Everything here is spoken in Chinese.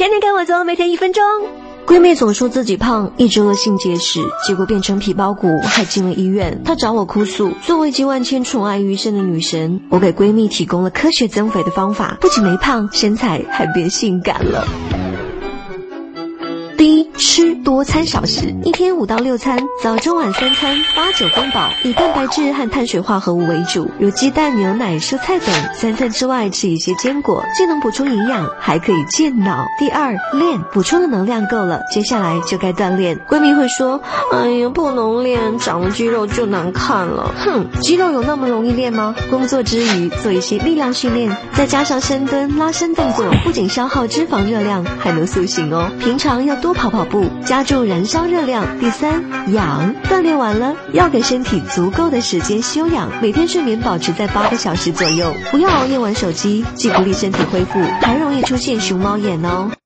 天天跟我做，每天一分钟。闺蜜总说自己胖，一直恶性节食，结果变成皮包骨，还进了医院。她找我哭诉，作为集万千宠爱于一身的女神，我给闺蜜提供了科学增肥的方法，不仅没胖，身材还变性感了。第一，吃多餐少食，一天五到六餐，早中晚三餐，八九分饱，以蛋白质和碳水化合物为主，如鸡蛋、牛奶、蔬菜等。三餐之外吃一些坚果，既能补充营养，还可以健脑。第二，练，补充的能量够了，接下来就该锻炼。闺蜜会说，哎呀，不能练，长了肌肉就难看了。哼，肌肉有那么容易练吗？工作之余做一些力量训练，再加上深蹲、拉伸动作，不仅消耗脂肪热量，还能塑形哦。平常要多。多跑跑步，加重燃烧热量。第三，养锻炼完了，要给身体足够的时间休养，每天睡眠保持在八个小时左右，不要熬夜玩手机，既不利身体恢复，还容易出现熊猫眼哦。